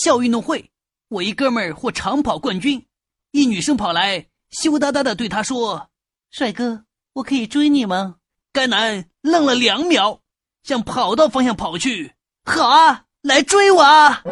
校运动会我一哥们儿获长跑冠军一女生跑来羞答答的对他说帅哥我可以追你吗？该男愣了两秒向跑道方向跑去好啊来追我啊！